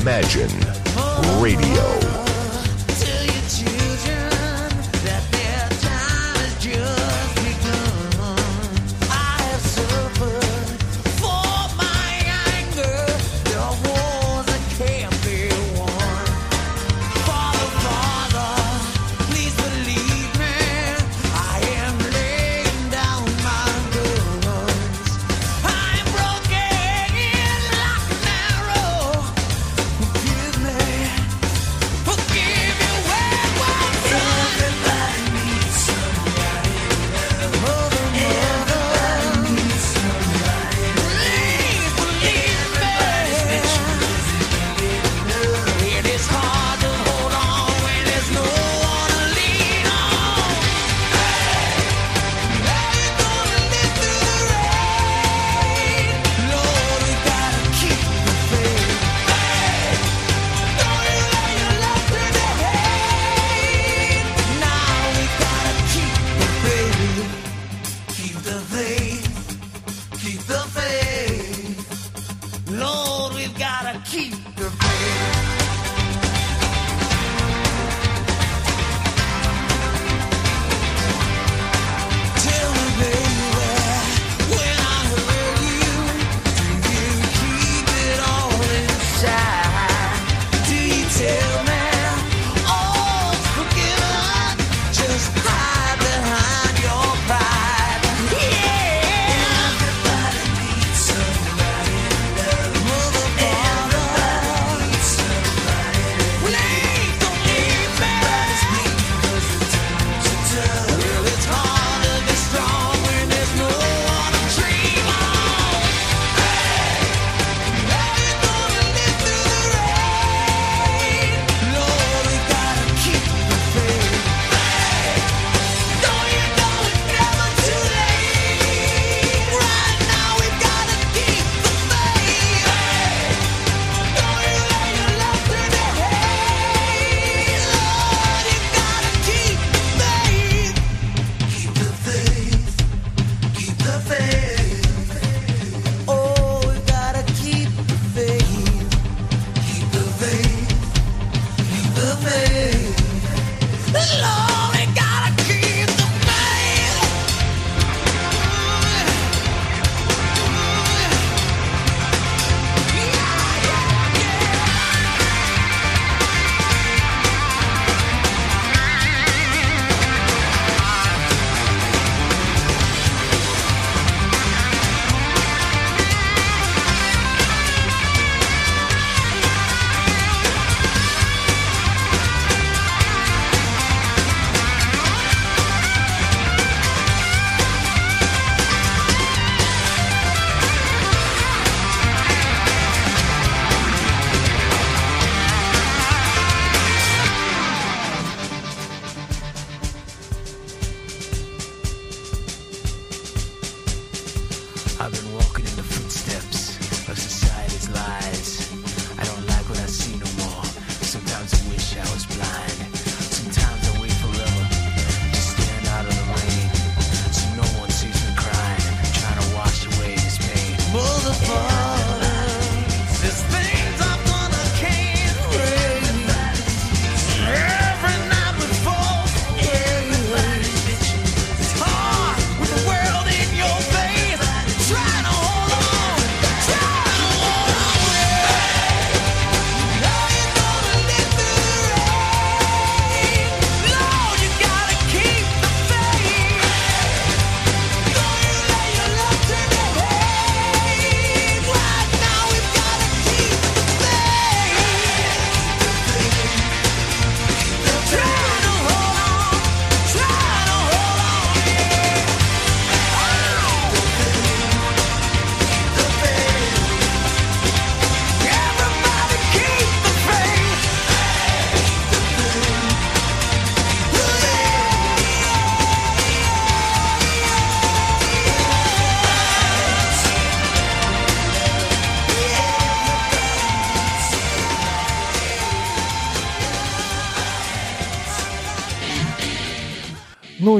Imagine Radio.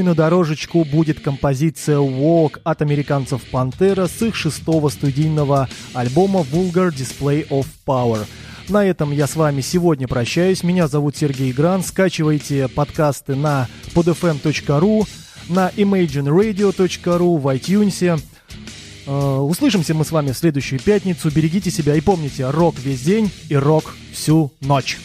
И на дорожечку будет композиция Walk от американцев Пантера с их шестого студийного альбома Vulgar Display of Power. На этом я с вами сегодня прощаюсь. Меня зовут Сергей Гран. Скачивайте подкасты на podfm.ru, на imagineradio.ru, в iTunes. Э, Услышимся мы с вами в следующую пятницу. Берегите себя и помните, рок весь день и рок всю ночь.